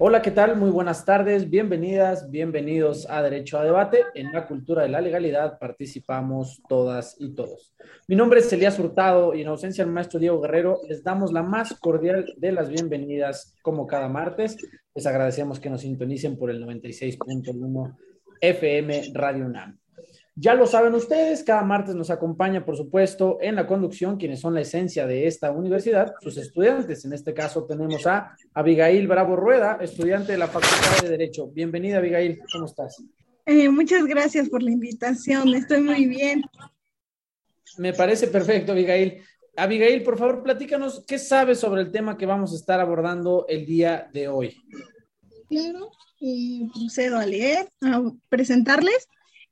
Hola, ¿qué tal? Muy buenas tardes, bienvenidas, bienvenidos a Derecho a Debate. En la cultura de la legalidad participamos todas y todos. Mi nombre es Elías Hurtado y en ausencia del maestro Diego Guerrero les damos la más cordial de las bienvenidas como cada martes. Les agradecemos que nos sintonicen por el 96.1 FM Radio UNAM. Ya lo saben ustedes, cada martes nos acompaña, por supuesto, en la conducción quienes son la esencia de esta universidad, sus estudiantes. En este caso tenemos a Abigail Bravo Rueda, estudiante de la Facultad de Derecho. Bienvenida, Abigail, ¿cómo estás? Eh, muchas gracias por la invitación, estoy muy bien. Me parece perfecto, Abigail. Abigail, por favor, platícanos qué sabes sobre el tema que vamos a estar abordando el día de hoy. Claro, y procedo a leer, a presentarles.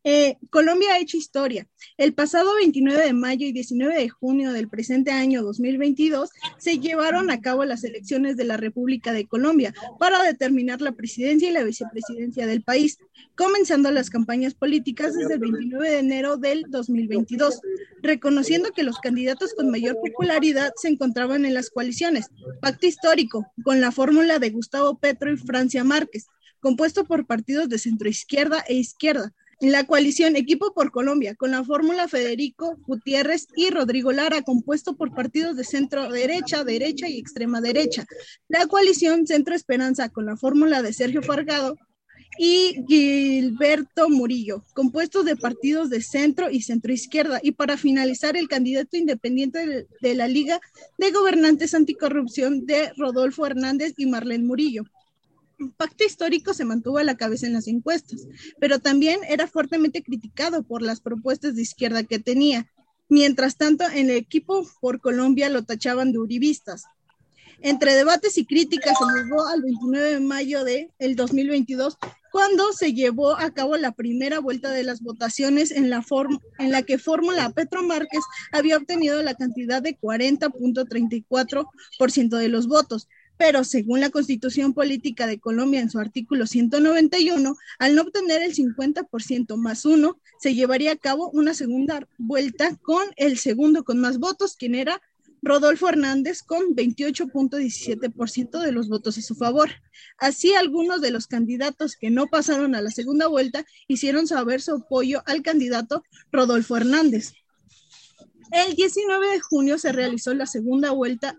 Eh, Colombia ha hecho historia. El pasado 29 de mayo y 19 de junio del presente año 2022 se llevaron a cabo las elecciones de la República de Colombia para determinar la presidencia y la vicepresidencia del país, comenzando las campañas políticas desde el 29 de enero del 2022, reconociendo que los candidatos con mayor popularidad se encontraban en las coaliciones. Pacto histórico, con la fórmula de Gustavo Petro y Francia Márquez, compuesto por partidos de centroizquierda e izquierda la coalición Equipo por Colombia, con la fórmula Federico Gutiérrez y Rodrigo Lara, compuesto por partidos de centro derecha, derecha y extrema derecha. La coalición Centro Esperanza, con la fórmula de Sergio Fargado y Gilberto Murillo, compuestos de partidos de centro y centro izquierda. Y para finalizar, el candidato independiente de, la Liga de Gobernantes Anticorrupción de Rodolfo Hernández y Marlene Murillo pacto histórico se mantuvo a la cabeza en las encuestas, pero también era fuertemente criticado por las propuestas de izquierda que tenía. Mientras tanto, en el equipo por Colombia lo tachaban de uribistas. Entre debates y críticas se llegó al 29 de mayo de el 2022, cuando se llevó a cabo la primera vuelta de las votaciones en la, en la que Fórmula Petro Márquez había obtenido la cantidad de 40.34% de los votos, pero según la Constitución Política de Colombia en su artículo 191, al no obtener el 50% más uno, se llevaría a cabo una segunda vuelta con el segundo con más votos, quien era Rodolfo Hernández con 28.17% de los votos a su favor. Así, algunos de los candidatos que no pasaron a la segunda vuelta hicieron saber su apoyo al candidato Rodolfo Hernández. El 19 de junio se realizó la segunda vuelta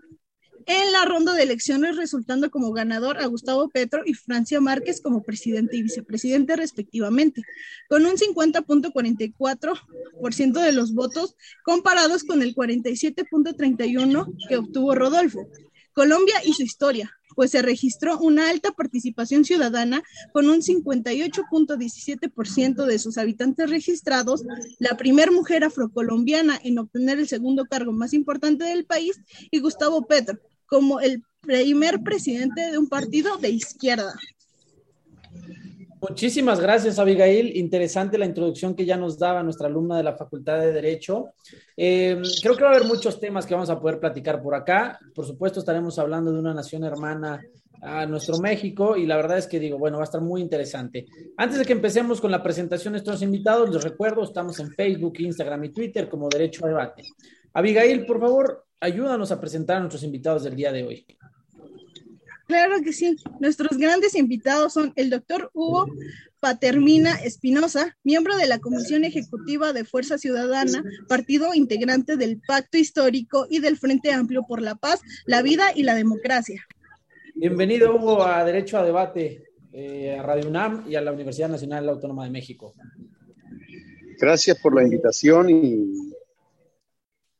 en la ronda de elecciones, resultando como ganador a Gustavo Petro y Francia Márquez como presidente y vicepresidente respectivamente, con un 50.44% de los votos comparados con el 47.31% que obtuvo Rodolfo. Colombia y su historia, pues se registró una alta participación ciudadana con un 58.17% de sus habitantes registrados, la primer mujer afrocolombiana en obtener el segundo cargo más importante del país y Gustavo Petro, como el primer presidente de un partido de izquierda. Muchísimas gracias, Abigail. Interesante la introducción que ya nos daba nuestra alumna de la Facultad de Derecho. Eh, creo que va a haber muchos temas que vamos a poder platicar por acá. Por supuesto, estaremos hablando de una nación hermana a nuestro México y la verdad es que digo, bueno, va a estar muy interesante. Antes de que empecemos con la presentación de estos invitados, les recuerdo, estamos en Facebook, Instagram y Twitter como Derecho a Debate. Abigail, por favor, ayúdanos a presentar a nuestros invitados del día de hoy. Claro que sí. Nuestros grandes invitados son el doctor Hugo Patermina Espinosa, miembro de la Comisión Ejecutiva de Fuerza Ciudadana, partido integrante del Pacto Histórico y del Frente Amplio por la Paz, la Vida y la Democracia. Bienvenido, Hugo, a Derecho a Debate, eh, a Radio UNAM y a la Universidad Nacional Autónoma de México. Gracias por la invitación y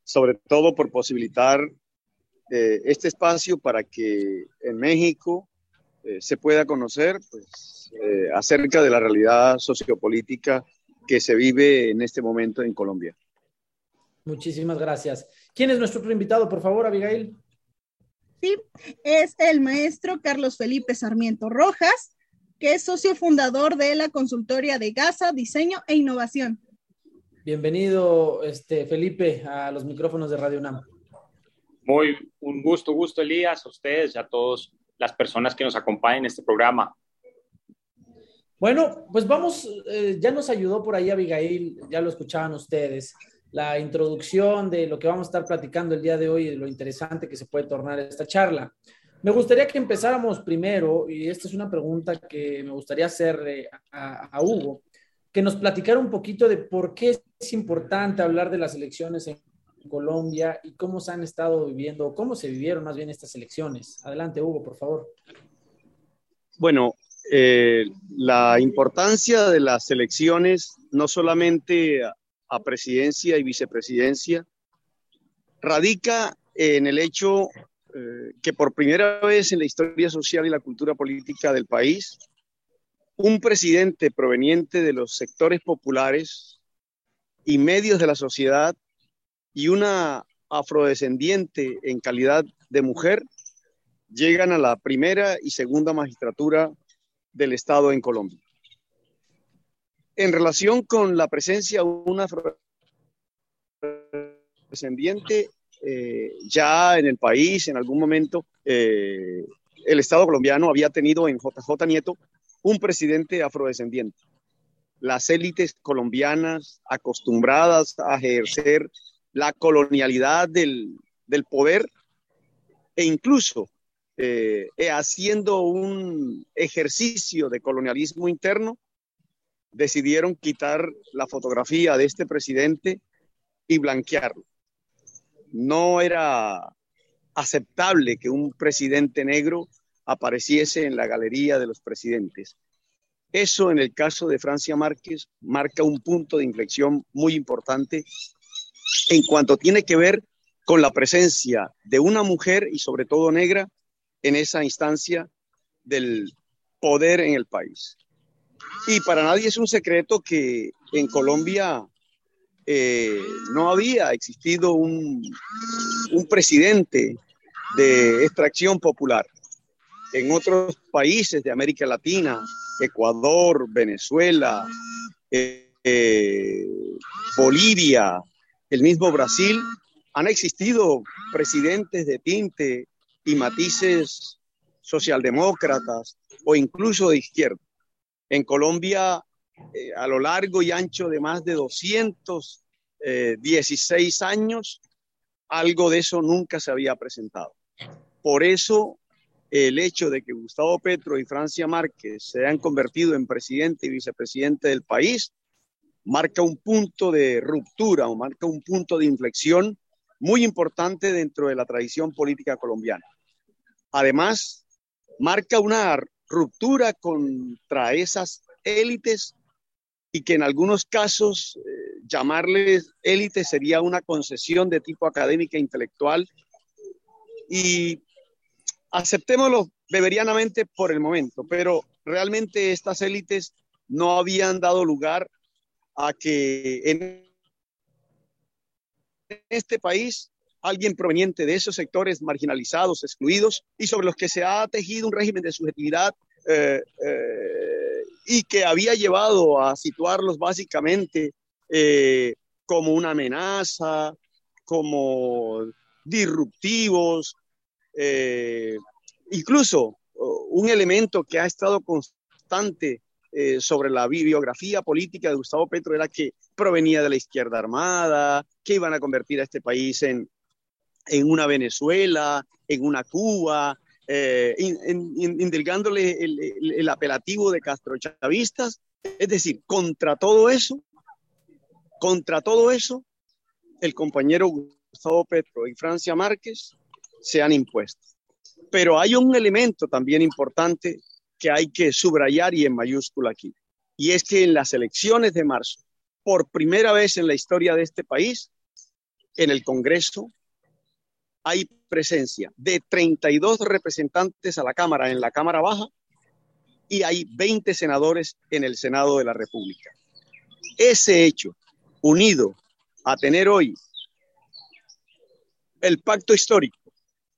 sobre todo por posibilitar eh, este espacio para que en México eh, se pueda conocer pues, eh, acerca de la realidad sociopolítica que se vive en este momento en Colombia. Muchísimas gracias. ¿Quién es nuestro otro invitado, por favor, Abigail? Sí, es el maestro Carlos Felipe Sarmiento Rojas, que es socio fundador de la consultoria de Gaza, Diseño e Innovación. Bienvenido, este, Felipe, a los micrófonos de Radio UNAM. Muy, un gusto, gusto, Elías, a ustedes y a todas las personas que nos acompañan en este programa. Bueno, pues vamos, eh, ya nos ayudó por ahí Abigail, ya lo escuchaban ustedes, la introducción de lo que vamos a estar platicando el día de hoy y lo interesante que se puede tornar esta charla. Me gustaría que empezáramos primero, y esta es una pregunta que me gustaría hacer a, a Hugo, que nos platicara un poquito de por qué es importante hablar de las elecciones en Colombia y cómo se han estado viviendo, cómo se vivieron más bien estas elecciones. Adelante, Hugo, por favor. Bueno, eh, la importancia de las elecciones, no solamente a, presidencia y vicepresidencia, radica en el hecho eh, que por primera vez en la historia social y la cultura política del país, un presidente proveniente de los sectores populares y medios de la sociedad y una afrodescendiente en calidad de mujer llegan a la primera y segunda magistratura del Estado en Colombia. En relación con la presencia de una afrodescendiente, eh, ya en el país, en algún momento, eh, el Estado colombiano había tenido en JJ Nieto un presidente afrodescendiente. Las élites colombianas acostumbradas a ejercer la colonialidad del, poder e incluso eh, eh, haciendo un ejercicio de colonialismo interno, decidieron quitar la fotografía de este presidente y blanquearlo. No era aceptable que un presidente negro apareciese en la galería de los presidentes. Eso en el caso de Francia Márquez marca un punto de inflexión muy importante en cuanto tiene que ver con la presencia de una mujer y sobre todo negra en esa instancia del poder en el país. Y para nadie es un secreto que en Colombia eh, no había existido un, presidente de extracción popular. En otros países de América Latina, Ecuador, Venezuela, eh, eh, Bolivia, el mismo Brasil, han existido presidentes de tinte y matices socialdemócratas o incluso de izquierda. En Colombia, eh, a lo largo y ancho de más de 216 eh, años, algo de eso nunca se había presentado. Por eso, el hecho de que Gustavo Petro y Francia Márquez se hayan convertido en presidente y vicepresidente del país marca un punto de ruptura o marca un punto de inflexión muy importante dentro de la tradición política colombiana. Además, marca una ruptura contra esas élites y que en algunos casos eh, llamarles élites sería una concesión de tipo académica e intelectual y aceptémoslo beberianamente por el momento, pero realmente estas élites no habían dado lugar a que en este país alguien proveniente de esos sectores marginalizados, excluidos, y sobre los que se ha tejido un régimen de subjetividad eh, eh, y que había llevado a situarlos básicamente eh, como una amenaza, como disruptivos, incluso un elemento que ha estado constante eh, sobre la bibliografía política de Gustavo Petro era que provenía de la izquierda armada, que iban a convertir a este país en, en una Venezuela, en una Cuba, eh, el, el, apelativo de castrochavistas. Es decir, contra todo eso, contra todo eso, el compañero Gustavo Petro y Francia Márquez se han impuesto. Pero hay un elemento también importante que hay que subrayar y en mayúscula aquí. Y es que en las elecciones de marzo, por primera vez en la historia de este país, en el Congreso hay presencia de 32 representantes a la Cámara en la Cámara Baja y hay 20 senadores en el Senado de la República. Ese hecho, unido a tener hoy el pacto histórico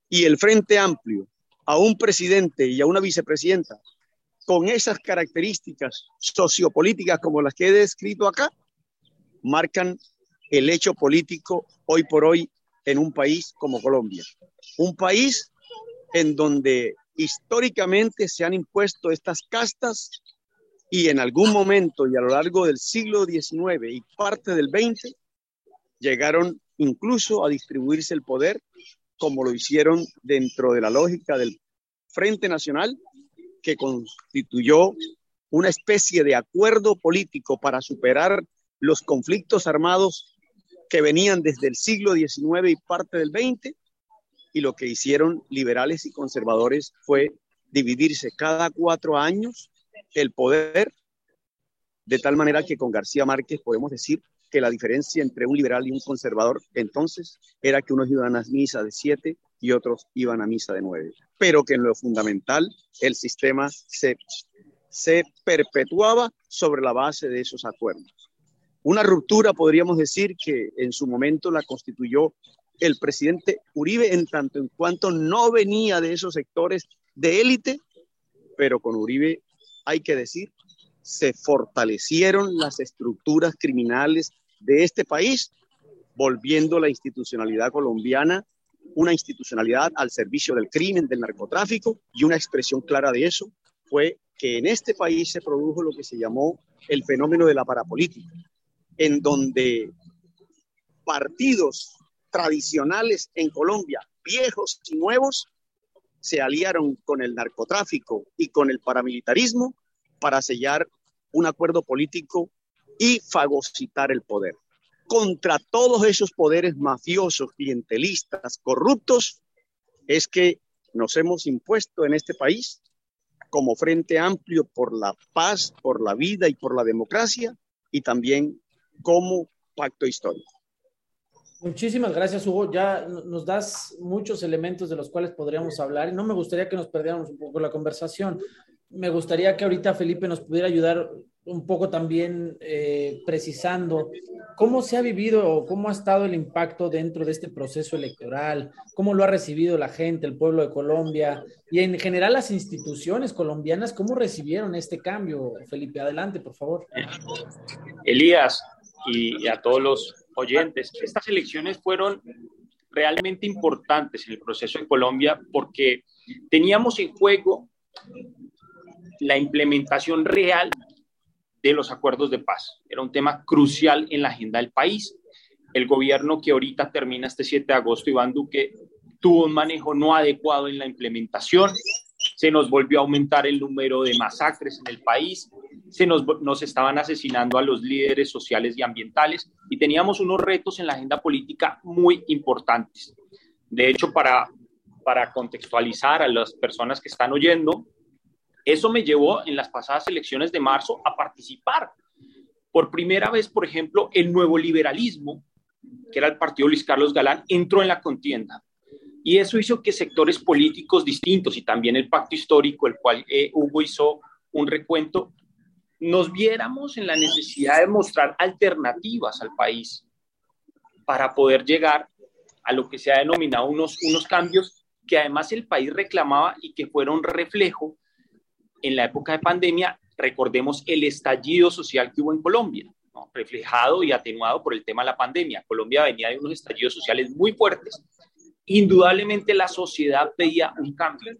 y el Frente Amplio a un presidente y a una vicepresidenta con esas características sociopolíticas como las que he descrito acá, marcan el hecho político hoy por hoy en un país como Colombia. Un país en donde históricamente se han impuesto estas castas y en algún momento y a lo largo del siglo XIX y parte del XX llegaron incluso a distribuirse el poder como lo hicieron dentro de la lógica del Frente Nacional que constituyó una especie de acuerdo político para superar los conflictos armados que venían desde el siglo XIX y parte del XX, y lo que hicieron liberales y conservadores fue dividirse cada cuatro años el poder, de tal manera que con García Márquez podemos decir que la diferencia entre un liberal y un conservador entonces era que unos iban a misa de siete y otros iban a misa de nueve, pero que en lo fundamental el sistema se, se perpetuaba sobre la base de esos acuerdos. Una ruptura, podríamos decir, que en su momento la constituyó el presidente Uribe en tanto en cuanto no venía de esos sectores de élite, pero con Uribe hay que decir, se fortalecieron las estructuras criminales de este país, volviendo la institucionalidad colombiana una institucionalidad al servicio del crimen, del narcotráfico, y una expresión clara de eso fue que en este país se produjo lo que se llamó el fenómeno de la parapolítica, en donde partidos tradicionales en Colombia, viejos y nuevos, se aliaron con el narcotráfico y con el paramilitarismo para sellar un acuerdo político y fagocitar el poder contra todos esos poderes mafiosos, clientelistas, corruptos, es que nos hemos impuesto en este país como Frente Amplio por la paz, por la vida y por la democracia, y también como pacto histórico. Muchísimas gracias, Hugo. Ya nos das muchos elementos de los cuales podríamos hablar y no me gustaría que nos perdiéramos un poco la conversación. Me gustaría que ahorita Felipe nos pudiera ayudar un poco también eh, precisando cómo se ha vivido o cómo ha estado el impacto dentro de este proceso electoral, cómo lo ha recibido la gente, el pueblo de Colombia y en general las instituciones colombianas, cómo recibieron este cambio. Felipe, adelante, por favor. Elías y a todos los oyentes, estas elecciones fueron realmente importantes en el proceso en Colombia porque teníamos en juego la implementación real de los acuerdos de paz. Era un tema crucial en la agenda del país. El gobierno que ahorita termina este 7 de agosto, Iván Duque, tuvo un manejo no adecuado en la implementación. Se nos volvió a aumentar el número de masacres en el país. Se nos, nos estaban asesinando a los líderes sociales y ambientales y teníamos unos retos en la agenda política muy importantes. De hecho, para, para contextualizar a las personas que están oyendo, eso me llevó en las pasadas elecciones de marzo a participar. Por primera vez, por ejemplo, el nuevo liberalismo, que era el partido Luis Carlos Galán, entró en la contienda. Y eso hizo que sectores políticos distintos y también el pacto histórico, el cual eh, Hugo hizo un recuento, nos viéramos en la necesidad de mostrar alternativas al país para poder llegar a lo que se ha denominado unos, unos cambios que además el país reclamaba y que fueron reflejo en la época de pandemia, recordemos el estallido social que hubo en Colombia, reflejado y atenuado por el tema de la pandemia. Colombia venía de unos estallidos sociales muy fuertes. Indudablemente la sociedad pedía un cambio,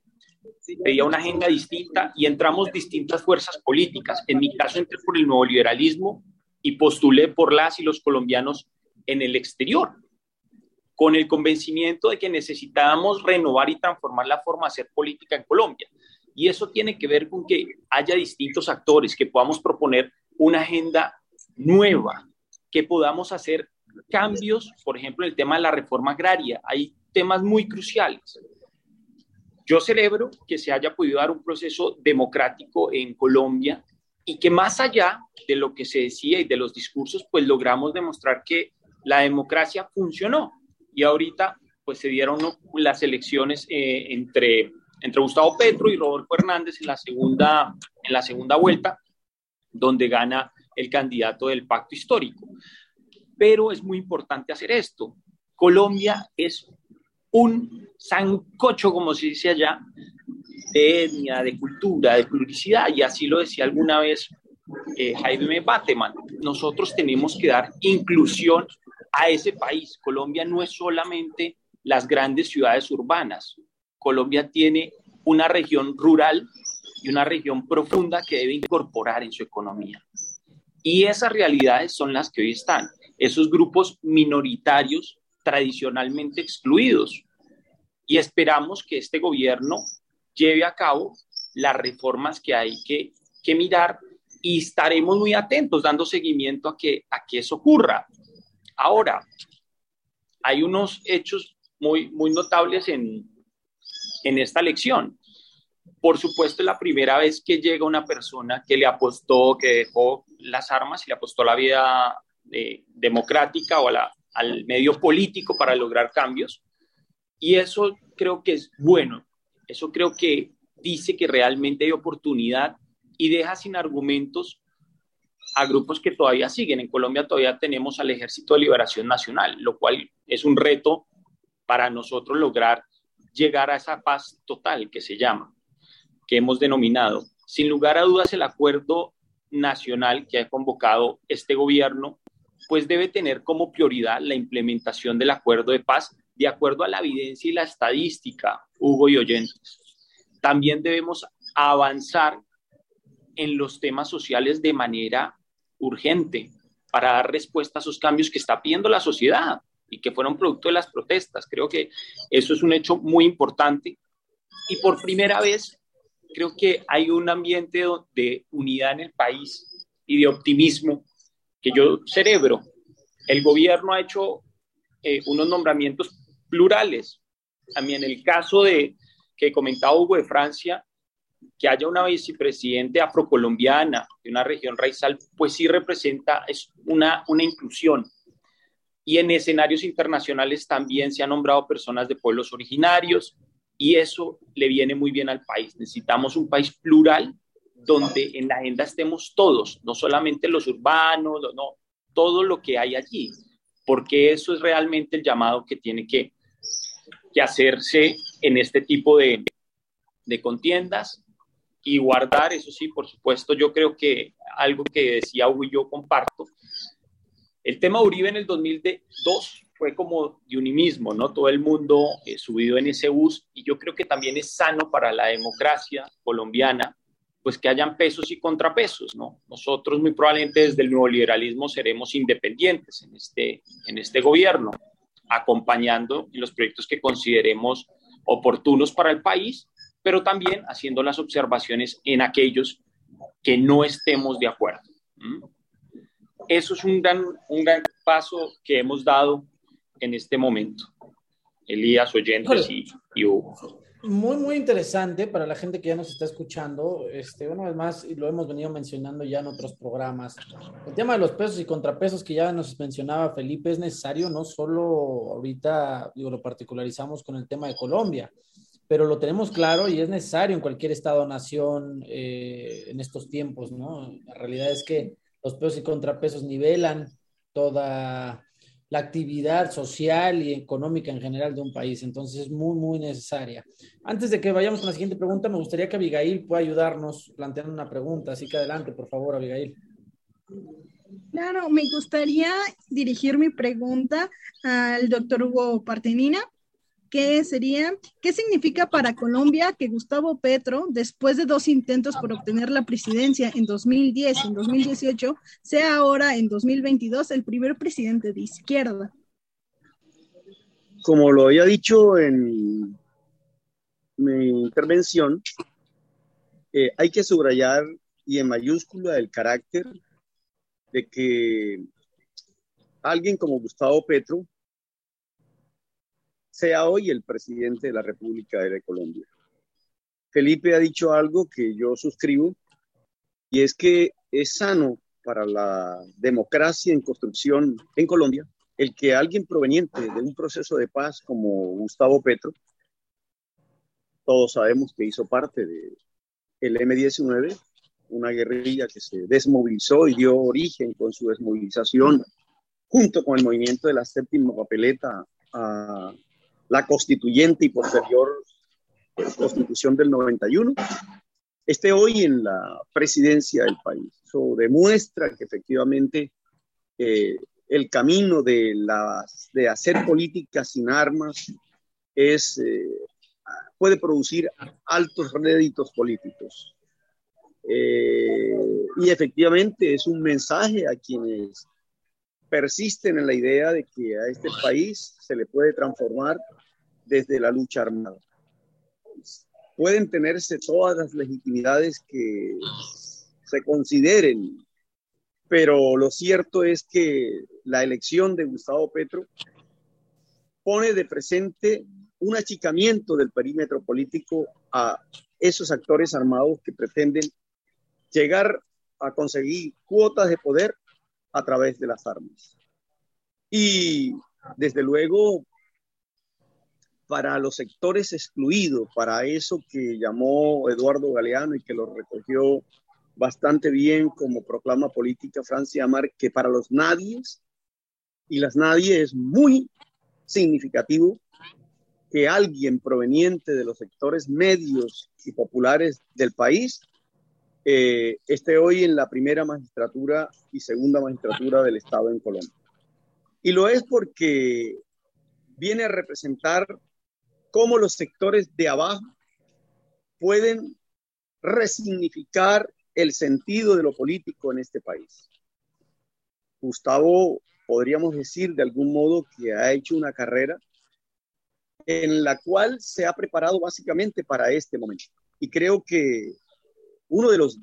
pedía una agenda distinta y entramos distintas fuerzas políticas. En mi caso entré por el nuevo liberalismo y postulé por las y los colombianos en el exterior, con el convencimiento de que necesitábamos renovar y transformar la forma de hacer política en Colombia. Y eso tiene que ver con que haya distintos actores, que podamos proponer una agenda nueva, que podamos hacer cambios, por ejemplo, en el tema de la reforma agraria. Hay temas muy cruciales. Yo celebro que se haya podido dar un proceso democrático en Colombia y que más allá de lo que se decía y de los discursos, pues logramos demostrar que la democracia funcionó y ahorita pues se dieron las elecciones eh, entre, entre Gustavo Petro y Rodolfo Hernández en la segunda, en la segunda vuelta, donde gana el candidato del pacto histórico. Pero es muy importante hacer esto. Colombia es un sancocho, como se dice allá, de etnia, de cultura, de pluricidad, y así lo decía alguna vez eh, Jaime Bateman. Nosotros tenemos que dar inclusión a ese país. Colombia no es solamente las grandes ciudades urbanas. Colombia tiene una región rural y una región profunda que debe incorporar en su economía. Y esas realidades son las que hoy están. Esos grupos minoritarios tradicionalmente excluidos. Y esperamos que este gobierno lleve a cabo las reformas que hay que, que mirar y estaremos muy atentos dando seguimiento a que, a que eso ocurra. Ahora, hay unos hechos muy, muy notables en, en esta elección. Por supuesto, es la primera vez que llega una persona que le apostó, que dejó las armas y le apostó la vida eh, democrática o al medio político para lograr cambios. Y eso creo que es bueno. Eso creo que dice que realmente hay oportunidad y deja sin argumentos a grupos que todavía siguen. En Colombia todavía tenemos al Ejército de Liberación Nacional, lo cual es un reto para nosotros lograr llegar a esa paz total que se llama, que hemos denominado. Sin lugar a dudas, el acuerdo nacional que ha convocado este gobierno, pues debe tener como prioridad la implementación del acuerdo de paz de acuerdo a la evidencia y la estadística, Hugo y oyentes. También debemos avanzar en los temas sociales de manera urgente para dar respuesta a esos cambios que está pidiendo la sociedad y que fueron producto de las protestas. Creo que eso es un hecho muy importante y por primera vez creo que hay un ambiente de unidad en el país y de optimismo que yo cerebro. El gobierno ha hecho eh, unos nombramientos plurales. También en el caso de que comentaba Hugo de Francia, que haya una vicepresidente afrocolombiana de una región raizal, pues sí representa es una, una inclusión. Y en escenarios internacionales también se han nombrado personas de pueblos originarios y eso le viene muy bien al país. Necesitamos un país plural donde en la agenda estemos todos, no solamente los urbanos, no, todo lo que hay allí, porque eso es realmente el llamado que tiene que, que hacerse en este tipo de, de contiendas y guardar, eso sí, por supuesto, yo creo que algo que decía Hugo y yo comparto, el tema Uribe en el 2002 fue como de unimismo, ¿no? Todo el mundo eh, subido en ese bus y yo creo que también es sano para la democracia colombiana, pues que hayan pesos y contrapesos, ¿no? Nosotros muy probablemente desde el nuevo liberalismo seremos independientes en este, en este gobierno, acompañando en los proyectos que consideremos oportunos para el país pero también haciendo las observaciones en aquellos que no estemos de acuerdo. Eso es un gran, un gran paso que hemos dado en este momento. Elías, oyentes y, y Hugo. Muy, muy interesante para la gente que ya nos está escuchando. Este, una vez más, y lo hemos venido mencionando ya en otros programas, el tema de los pesos y contrapesos que ya nos mencionaba Felipe es necesario, no solo ahorita, digo, lo particularizamos con el tema de Colombia, pero lo tenemos claro y es necesario en cualquier estado-nación eh, en estos tiempos, ¿no? La realidad es que los pesos y contrapesos nivelan toda la actividad social y económica en general de un país, entonces es muy, muy necesaria. Antes de que vayamos con la siguiente pregunta, me gustaría que Abigail pueda ayudarnos planteando una pregunta, así que adelante, por favor, Abigail. Claro, me gustaría dirigir mi pregunta al doctor Hugo Partenina. ¿Qué sería, qué significa para Colombia que Gustavo Petro, después de dos intentos por obtener la presidencia en 2010 y en 2018, sea ahora en 2022 el primer presidente de izquierda? Como lo había dicho en mi intervención, eh, hay que subrayar y en mayúscula el carácter de que alguien como Gustavo Petro sea hoy el presidente de la República de Colombia. Felipe ha dicho algo que yo suscribo y es que es sano para la democracia en construcción en Colombia el que alguien proveniente de un proceso de paz como Gustavo Petro, todos sabemos que hizo parte del el M-19, una guerrilla que se desmovilizó y dio origen con su desmovilización junto con el movimiento de la séptima papeleta a la constituyente y posterior constitución del 91, esté hoy en la presidencia del país. Eso demuestra que efectivamente eh, el camino de, las, de hacer política sin armas es, eh, puede producir altos réditos políticos. Eh, y efectivamente es un mensaje a quienes persisten en la idea de que a este país se le puede transformar desde la lucha armada. Pueden tenerse todas las legitimidades que se consideren, pero lo cierto es que la elección de Gustavo Petro pone de presente un achicamiento del perímetro político a esos actores armados que pretenden llegar a conseguir cuotas de poder a través de las armas. Y desde luego, para los sectores excluidos, para eso que llamó Eduardo Galeano y que lo recogió bastante bien como proclama política Francia Amar, que para los nadies y las nadie es muy significativo que alguien proveniente de los sectores medios y populares del país eh, esté hoy en la primera magistratura y segunda magistratura del Estado en Colombia. Y lo es porque viene a representar cómo los sectores de abajo pueden resignificar el sentido de lo político en este país. Gustavo, podríamos decir de algún modo que ha hecho una carrera en la cual se ha preparado básicamente para este momento. Y creo que uno de los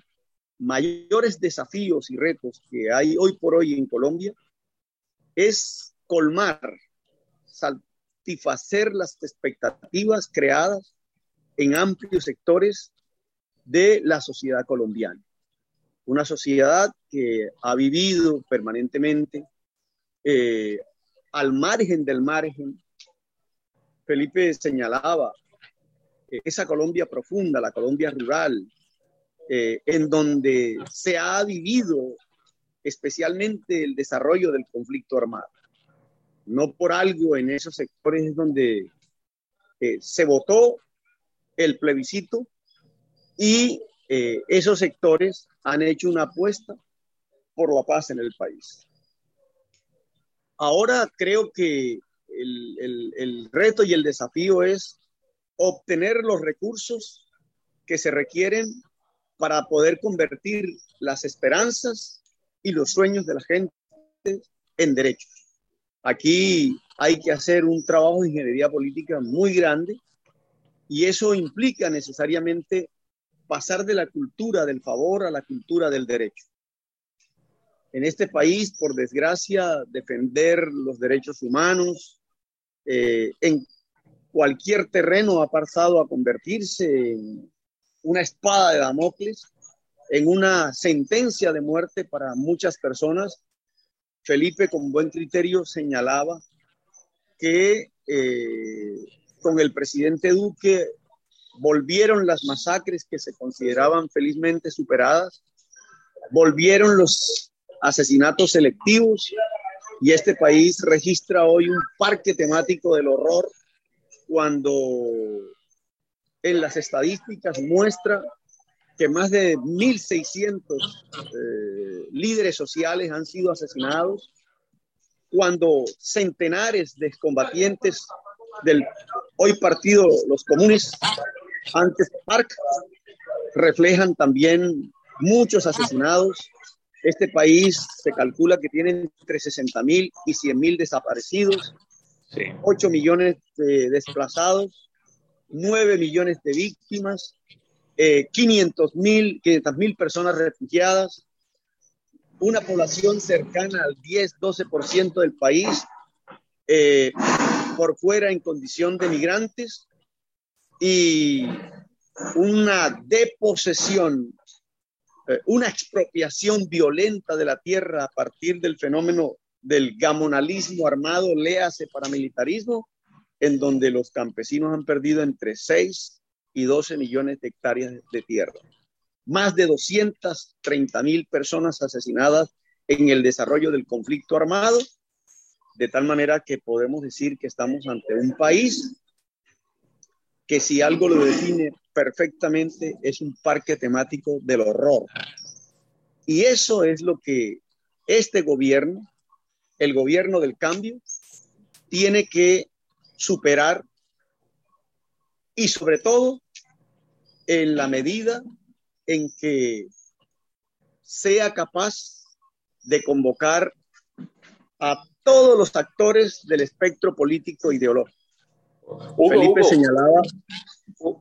mayores desafíos y retos que hay hoy por hoy en Colombia es colmar, satisfacer las expectativas creadas en amplios sectores de la sociedad colombiana. Una sociedad que ha vivido permanentemente eh, al margen del margen. Felipe señalaba esa Colombia profunda, la Colombia rural, eh, en donde se ha vivido especialmente el desarrollo del conflicto armado. No por algo en esos sectores donde eh, se votó el plebiscito y eh, esos sectores han hecho una apuesta por la paz en el país. Ahora creo que el, el reto y el desafío es obtener los recursos que se requieren para poder convertir las esperanzas y los sueños de la gente en derechos. Aquí hay que hacer un trabajo de ingeniería política muy grande y eso implica necesariamente pasar de la cultura del favor a la cultura del derecho. En este país, por desgracia, defender los derechos humanos eh, en cualquier terreno ha pasado a convertirse en una espada de Damocles, en una sentencia de muerte para muchas personas. Felipe, con buen criterio, señalaba que eh, con el presidente Duque volvieron las masacres que se consideraban felizmente superadas, volvieron los asesinatos selectivos y este país registra hoy un parque temático del horror cuando en las estadísticas muestra que más de 1.600 eh, líderes sociales han sido asesinados, cuando centenares de combatientes del hoy partido Los Comunes, antes PARC, reflejan también muchos asesinados. Este país se calcula que tiene entre 60.000 y 100.000 desaparecidos, 8 millones de desplazados, 9 millones de víctimas, 500 mil personas refugiadas, una población cercana al 10-12% del país eh, por fuera en condición de migrantes y una deposesión, eh, una expropiación violenta de la tierra a partir del fenómeno del gamonalismo armado, léase paramilitarismo, en donde los campesinos han perdido entre 6 y 12 millones de hectáreas de tierra. Más de 230 mil personas asesinadas en el desarrollo del conflicto armado, de tal manera que podemos decir que estamos ante un país que si algo lo define perfectamente es un parque temático del horror. Y eso es lo que este gobierno, el gobierno del cambio, tiene que superar y sobre todo en la medida en que sea capaz de convocar a todos los actores del espectro político ideológico. Felipe señalaba.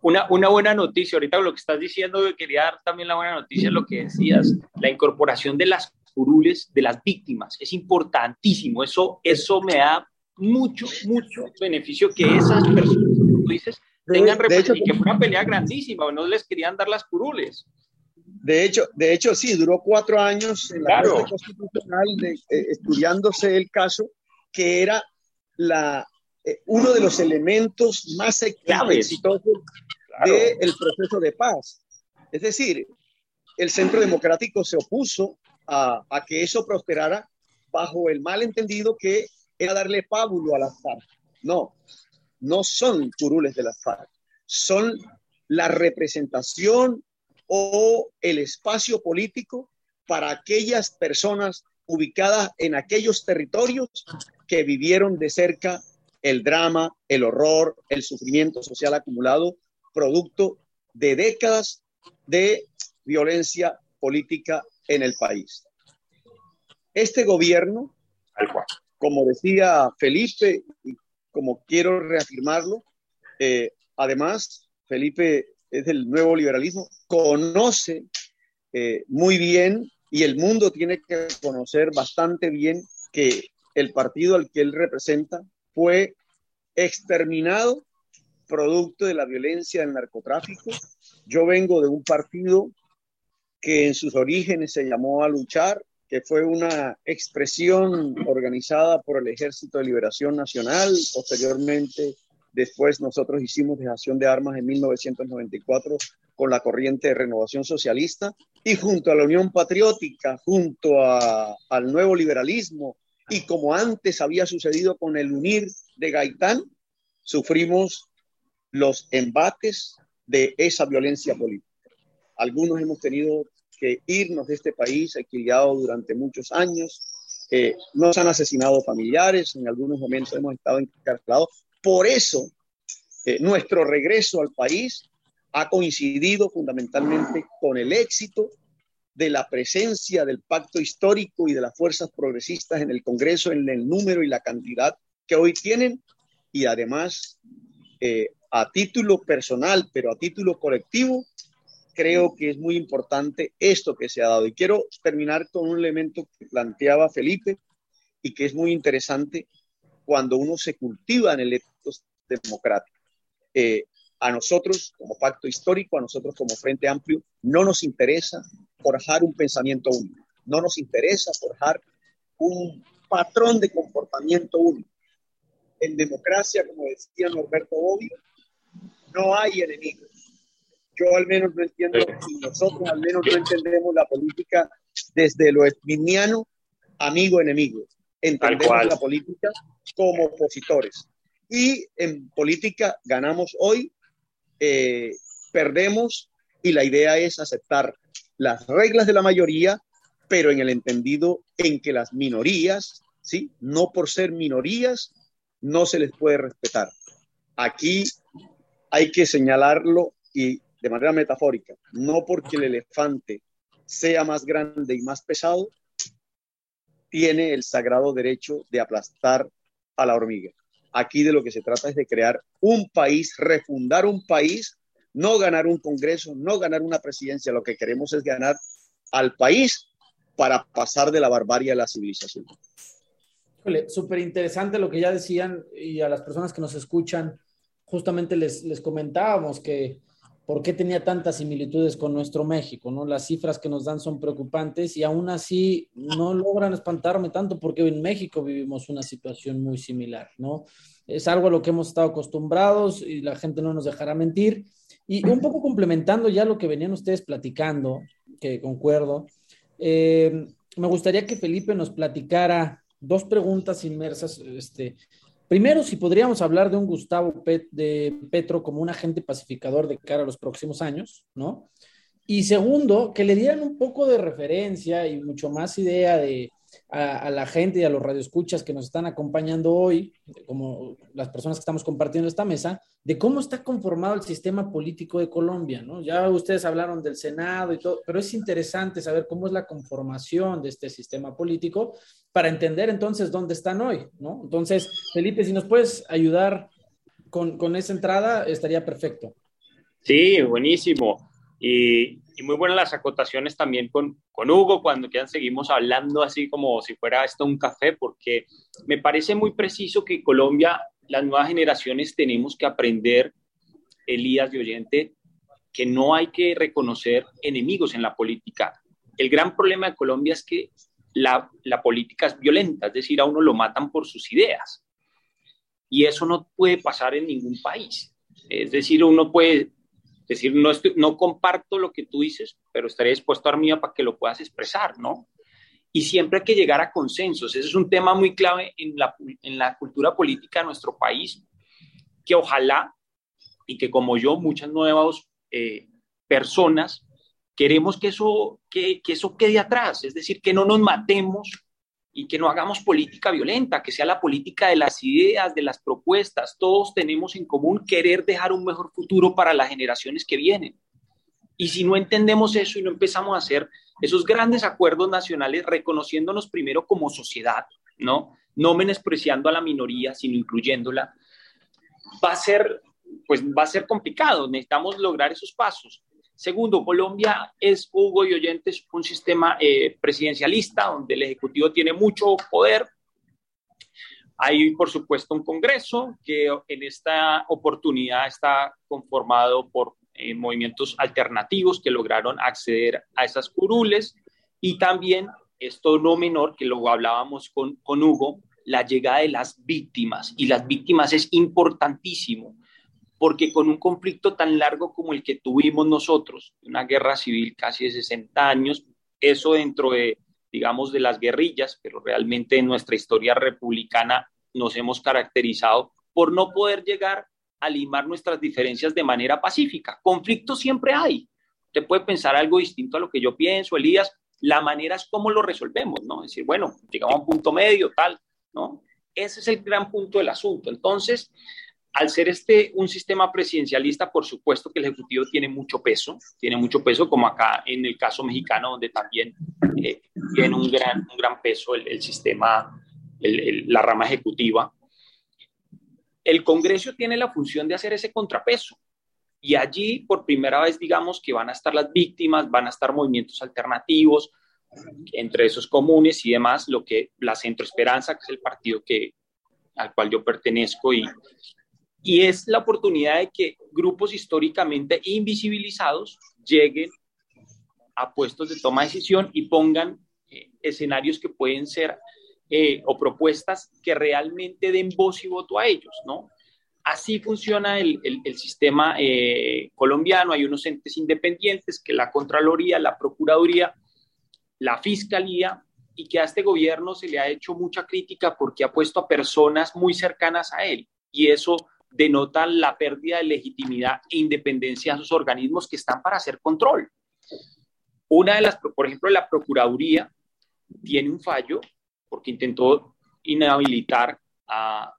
Una, una, buena noticia, ahorita lo que estás diciendo, quería dar también la buena noticia, lo que decías, la incorporación de las curules de las víctimas, es importantísimo, eso, eso me da mucho, mucho beneficio que esas personas, como tú dices, tengan representación, y que fue una pelea grandísima, no les querían dar las curules. De hecho, de hecho, sí, duró cuatro años en la Corte Constitucional eh, estudiándose el caso, que era la, eh, uno de los elementos más exitosos del proceso de paz. Es decir, el Centro Democrático se opuso a, a, que eso prosperara bajo el malentendido que era darle pábulo a las FARC. No, no son curules de las FARC, son la representación o el espacio político para aquellas personas ubicadas en aquellos territorios que vivieron de cerca el drama, el horror, el sufrimiento social acumulado, producto de décadas de violencia política en el país. Este gobierno, como decía Felipe, y como quiero reafirmarlo, eh, además, Felipe es del nuevo liberalismo, conoce eh, muy bien y el mundo tiene que conocer bastante bien que el partido al que él representa fue exterminado producto de la violencia del narcotráfico. Yo vengo de un partido que en sus orígenes se llamó a luchar, que fue una expresión organizada por el Ejército de Liberación Nacional, posteriormente Después nosotros hicimos dejación de armas en 1994 con la corriente de renovación socialista y junto a la Unión Patriótica, junto al nuevo liberalismo y como antes había sucedido con el UNIR de Gaitán, sufrimos los embates de esa violencia política. Algunos hemos tenido que irnos de este país exiliado durante muchos años. Eh, nos han asesinado familiares, en algunos momentos hemos estado encarcelados por eso, eh, nuestro regreso al país ha coincidido fundamentalmente con el éxito de la presencia del pacto histórico y de las fuerzas progresistas en el Congreso, en el número y la cantidad que hoy tienen, y además, eh, a título personal, pero a título colectivo, creo que es muy importante esto que se ha dado. Y quiero terminar con un elemento que planteaba Felipe y que es muy interesante cuando uno se cultiva en el éticos democrático. Eh, a nosotros, como pacto histórico, a nosotros como Frente Amplio, no nos interesa forjar un pensamiento único, no nos interesa forjar un patrón de comportamiento único. En democracia, como decía Norberto Bobbio, no hay enemigos. Yo al menos no entiendo, nosotros al menos no entendemos la política desde lo espiniano, amigo-enemigo. Entendemos la política como opositores. Y en política ganamos hoy, eh, perdemos y la idea es aceptar las reglas de la mayoría, pero en el entendido en que las minorías, ¿sí? No por ser minorías, no se les puede respetar. Aquí hay que señalarlo y de manera metafórica, no porque el elefante sea más grande y más pesado, tiene el sagrado derecho de aplastar a la hormiga. Aquí de lo que se trata es de crear un país, refundar un país, no ganar un congreso, no ganar una presidencia. Lo que queremos es ganar al país para pasar de la barbarie a la civilización. Súper interesante lo que ya decían y a las personas que nos escuchan, justamente les, les comentábamos que por qué tenía tantas similitudes con nuestro México, ¿no? Las cifras que nos dan son preocupantes y aún así no logran espantarme tanto porque en México vivimos una situación muy similar, ¿no? Es algo a lo que hemos estado acostumbrados y la gente no nos dejará mentir. Y un poco complementando ya lo que venían ustedes platicando, que concuerdo, eh, me gustaría que Felipe nos platicara dos preguntas inmersas. Este, primero, si podríamos hablar de un Gustavo de Petro como un agente pacificador de cara a los próximos años, ¿no? Y segundo, que le dieran un poco de referencia y mucho más idea de a, la gente y a los radioescuchas que nos están acompañando hoy, como las personas que estamos compartiendo esta mesa, de cómo está conformado el sistema político de Colombia, ¿no? Ya ustedes hablaron del Senado y todo, pero es interesante saber cómo es la conformación de este sistema político para entender entonces dónde están hoy, ¿no? Entonces, Felipe, si nos puedes ayudar con, con esa entrada, estaría perfecto. Sí, buenísimo. Y, muy buenas las acotaciones también con, con Hugo, cuando quedan seguimos hablando así como si fuera esto un café, porque me parece muy preciso que Colombia, las nuevas generaciones tenemos que aprender, Elías de Oyente, que no hay que reconocer enemigos en la política. El gran problema de Colombia es que la, la política es violenta, es decir, a uno lo matan por sus ideas. Y eso no puede pasar en ningún país. Es decir, uno puede es decir, no, no comparto lo que tú dices, pero estaré dispuesto a dar para que lo puedas expresar, ¿no? Y siempre hay que llegar a consensos. Ese es un tema muy clave en la, en la cultura política de nuestro país, que ojalá y que como yo, muchas nuevas eh, personas, queremos que eso, que, que eso quede atrás, es decir, que no nos matemos y que no hagamos política violenta, que sea la política de las ideas, de las propuestas. Todos tenemos en común querer dejar un mejor futuro para las generaciones que vienen. Y si no entendemos eso y no empezamos a hacer esos grandes acuerdos nacionales reconociéndonos primero como sociedad, ¿no? No menospreciando a la minoría, sino incluyéndola, va a ser pues va a ser complicado, necesitamos lograr esos pasos. Segundo, Colombia es, Hugo y Oyentes, un sistema eh, presidencialista donde el Ejecutivo tiene mucho poder. Hay, por supuesto, un Congreso que en esta oportunidad está conformado por eh, movimientos alternativos que lograron acceder a esas curules y también, esto no menor, que lo hablábamos con, con Hugo, la llegada de las víctimas. Y las víctimas es importantísimo porque con un conflicto tan largo como el que tuvimos nosotros, una guerra civil casi de 60 años, eso dentro de, digamos, de las guerrillas, pero realmente en nuestra historia republicana nos hemos caracterizado por no poder llegar a limar nuestras diferencias de manera pacífica. Conflictos siempre hay. Usted puede pensar algo distinto a lo que yo pienso, Elías. La manera es cómo lo resolvemos, ¿no? Es decir, bueno, llegamos a un punto medio, tal, ¿no? Ese es el gran punto del asunto. Entonces, al ser este un sistema presidencialista, por supuesto que el Ejecutivo tiene mucho peso, tiene mucho peso, como acá en el caso mexicano, donde también eh, tiene un gran, un gran peso el, sistema, la rama ejecutiva. El Congreso tiene la función de hacer ese contrapeso. Y allí, por primera vez, digamos que van a estar las víctimas, van a estar movimientos alternativos, entre esos comunes y demás, lo que la Centro Esperanza, que es el partido al cual yo pertenezco y, y es la oportunidad de que grupos históricamente invisibilizados lleguen a puestos de toma de decisión y pongan eh, escenarios que pueden ser eh, o propuestas que realmente den voz y voto a ellos, ¿no? Así funciona el, el, sistema eh, colombiano. Hay unos entes independientes que la Contraloría, la Procuraduría, la Fiscalía, y que a este gobierno se le ha hecho mucha crítica porque ha puesto a personas muy cercanas a él. Y eso denota la pérdida de legitimidad e independencia de esos organismos que están para hacer control. Una de las, por ejemplo, la Procuraduría tiene un fallo porque intentó inhabilitar a,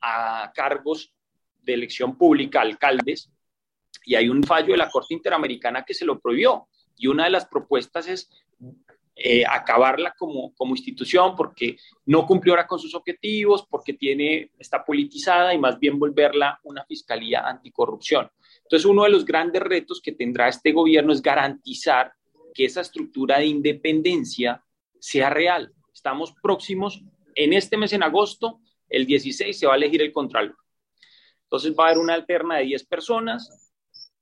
a cargos de elección pública, alcaldes, y hay un fallo de la Corte Interamericana que se lo prohibió. Y una de las propuestas es eh, acabarla como, como institución porque no cumplió ahora con sus objetivos, porque tiene, está politizada y más bien volverla una fiscalía anticorrupción. Entonces, uno de los grandes retos que tendrá este gobierno es garantizar que esa estructura de independencia sea real. Estamos próximos, en este mes, en agosto, el 16, se va a elegir el Contralor. Entonces va a haber una alterna de 10 personas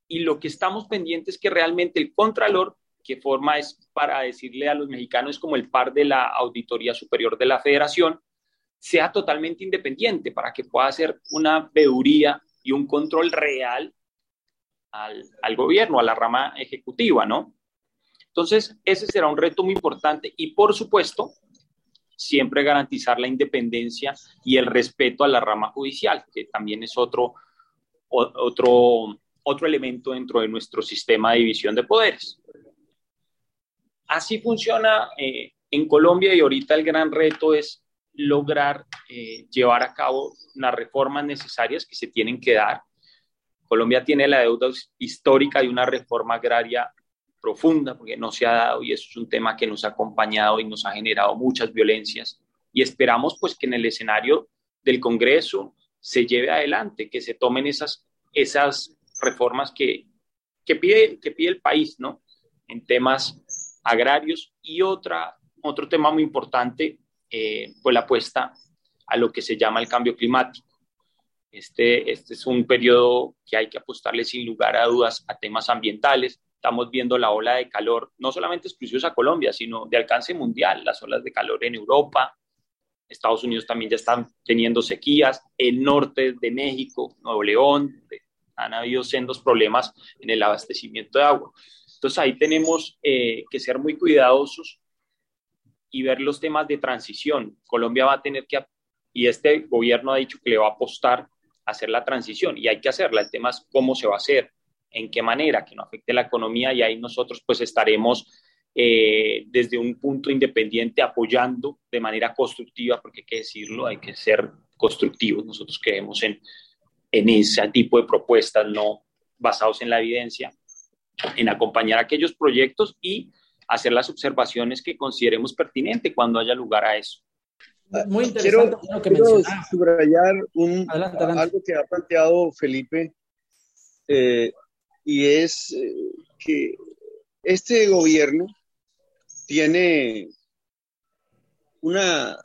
y lo que estamos pendientes es que realmente el Contralor, que forma es para decirle a los mexicanos como el par de la Auditoría Superior de la Federación, sea totalmente independiente para que pueda hacer una veeduría y un control real al, al gobierno, a la rama ejecutiva, ¿no? Entonces, ese será un reto muy importante y, por supuesto, siempre garantizar la independencia y el respeto a la rama judicial, que también es otro, otro, otro elemento dentro de nuestro sistema de división de poderes. Así funciona eh, en Colombia y ahorita el gran reto es lograr eh, llevar a cabo las reformas necesarias que se tienen que dar. Colombia tiene la deuda histórica de una reforma agraria profunda, porque no se ha dado y eso es un tema que nos ha acompañado y nos ha generado muchas violencias. Y esperamos pues que en el escenario del Congreso se lleve adelante, que se tomen esas, esas reformas que, que, pide, que pide el país, ¿no? En temas agrarios y otra, otro tema muy importante, eh, pues la apuesta a lo que se llama el cambio climático. Este, este es un periodo que hay que apostarle sin lugar a dudas a temas ambientales, Estamos viendo la ola de calor, no solamente exclusivos a Colombia, sino de alcance mundial, las olas de calor en Europa. Estados Unidos también ya están teniendo sequías. El norte de México, Nuevo León, han habido sendos problemas en el abastecimiento de agua. Entonces ahí tenemos eh, que ser muy cuidadosos y ver los temas de transición. Colombia va a tener que, y este gobierno ha dicho que le va a apostar a hacer la transición y hay que hacerla. El tema es cómo se va a hacer, en qué manera, que no afecte la economía y ahí nosotros pues estaremos eh, desde un punto independiente apoyando de manera constructiva, porque hay que decirlo, hay que ser constructivos. Nosotros creemos en, en ese tipo de propuestas, no basados en la evidencia, en acompañar aquellos proyectos y hacer las observaciones que consideremos pertinente cuando haya lugar a eso. Muy interesante quiero, que quiero subrayar un, algo que ha planteado Felipe eh, y es eh, que este gobierno tiene una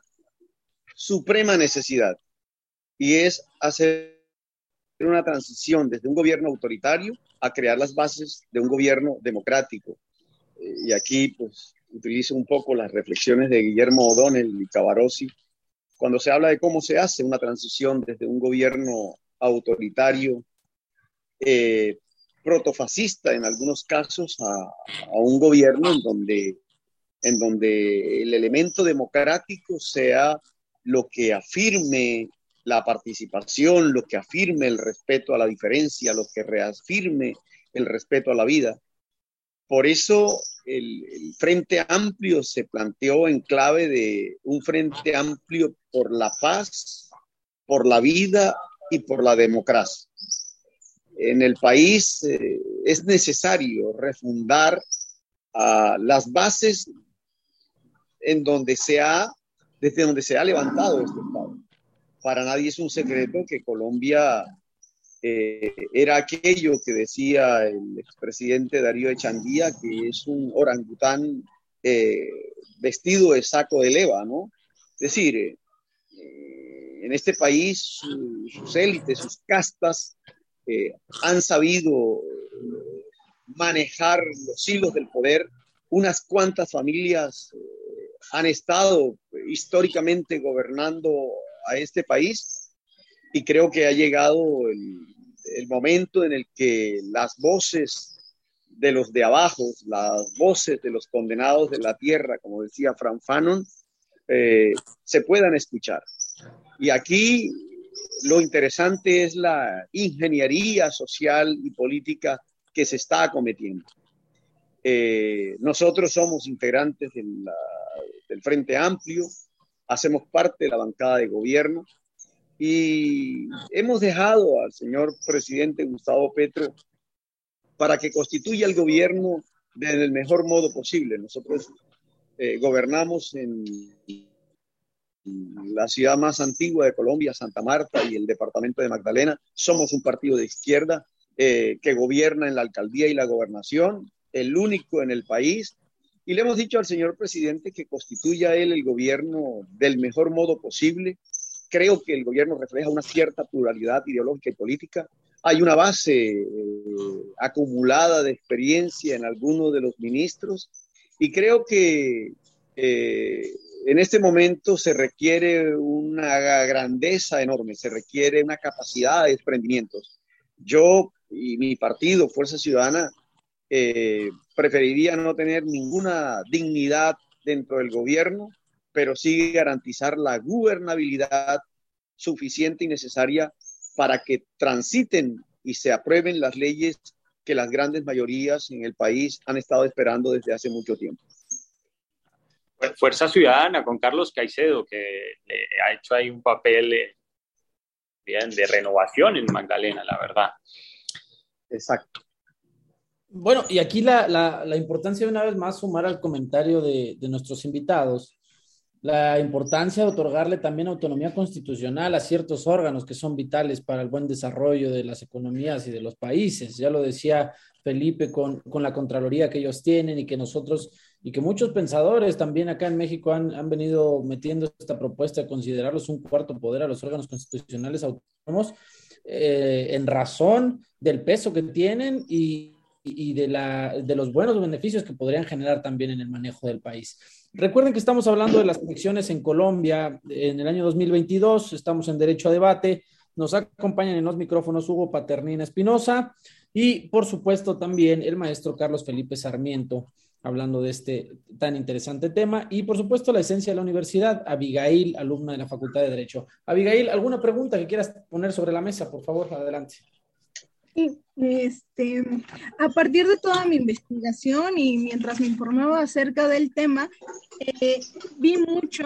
suprema necesidad y es hacer una transición desde un gobierno autoritario a crear las bases de un gobierno democrático. Eh, y aquí pues utilizo un poco las reflexiones de Guillermo O'Donnell y Cavarossi cuando se habla de cómo se hace una transición desde un gobierno autoritario eh, protofascista en algunos casos a, un gobierno en donde, en donde el elemento democrático sea lo que afirme la participación, lo que afirme el respeto a la diferencia, lo que reafirme el respeto a la vida. Por eso el, Frente Amplio se planteó en clave de un Frente Amplio por la paz, por la vida y por la democracia en el país eh, es necesario refundar uh, las bases en donde se ha, desde donde se ha levantado este Estado. Para nadie es un secreto que Colombia eh, era aquello que decía el expresidente Darío Echandía, que es un orangután eh, vestido de saco de leva, ¿no? Es decir, eh, en este país sus élites, sus castas, han sabido manejar los hilos del poder. Unas cuantas familias han estado históricamente gobernando a este país y creo que ha llegado el, momento en el que las voces de los de abajo, las voces de los condenados de la tierra, como decía Frank Fanon, eh, se puedan escuchar. Y aquí lo interesante es la ingeniería social y política que se está acometiendo. Eh, nosotros somos integrantes del Frente Amplio, hacemos parte de la bancada de gobierno y hemos dejado al señor presidente Gustavo Petro para que constituya el gobierno del mejor modo posible. Nosotros eh, gobernamos en la ciudad más antigua de Colombia, Santa Marta y el departamento de Magdalena. Somos un partido de izquierda eh, que gobierna en la alcaldía y la gobernación, el único en el país. Y le hemos dicho al señor presidente que constituya él el gobierno del mejor modo posible, creo que el gobierno refleja una cierta pluralidad ideológica y política. Hay una base eh, acumulada de experiencia en algunos de los ministros y creo que eh, en este momento se requiere una grandeza enorme, se requiere una capacidad de desprendimientos. Yo y mi partido, Fuerza Ciudadana, eh, preferiría no tener ninguna dignidad dentro del gobierno, pero sí garantizar la gubernabilidad suficiente y necesaria para que transiten y se aprueben las leyes que las grandes mayorías en el país han estado esperando desde hace mucho tiempo. Fuerza Ciudadana con Carlos Caicedo, que ha hecho ahí un papel eh, de renovación en Magdalena, la verdad. Exacto. Bueno, y aquí la, la, importancia de una vez más sumar al comentario de, de, nuestros invitados, la importancia de otorgarle también autonomía constitucional a ciertos órganos que son vitales para el buen desarrollo de las economías y de los países. Ya lo decía Felipe con, con la Contraloría que ellos tienen y que nosotros y que muchos pensadores también acá en México han, han venido metiendo esta propuesta de considerarlos un cuarto poder a los órganos constitucionales autónomos eh, en razón del peso que tienen y, y de, la, de los buenos beneficios que podrían generar también en el manejo del país. Recuerden que estamos hablando de las elecciones en Colombia en el año 2022, estamos en derecho a debate, nos acompañan en los micrófonos Hugo Paternina Espinosa y por supuesto también el maestro Carlos Felipe Sarmiento hablando de este tan interesante tema. Y por supuesto, la esencia de la universidad, Abigail, alumna de la Facultad de Derecho. Abigail, ¿alguna pregunta que quieras poner sobre la mesa? Por favor, adelante. Sí, este, a partir de toda mi investigación y mientras me informaba acerca del tema, eh, vi mucho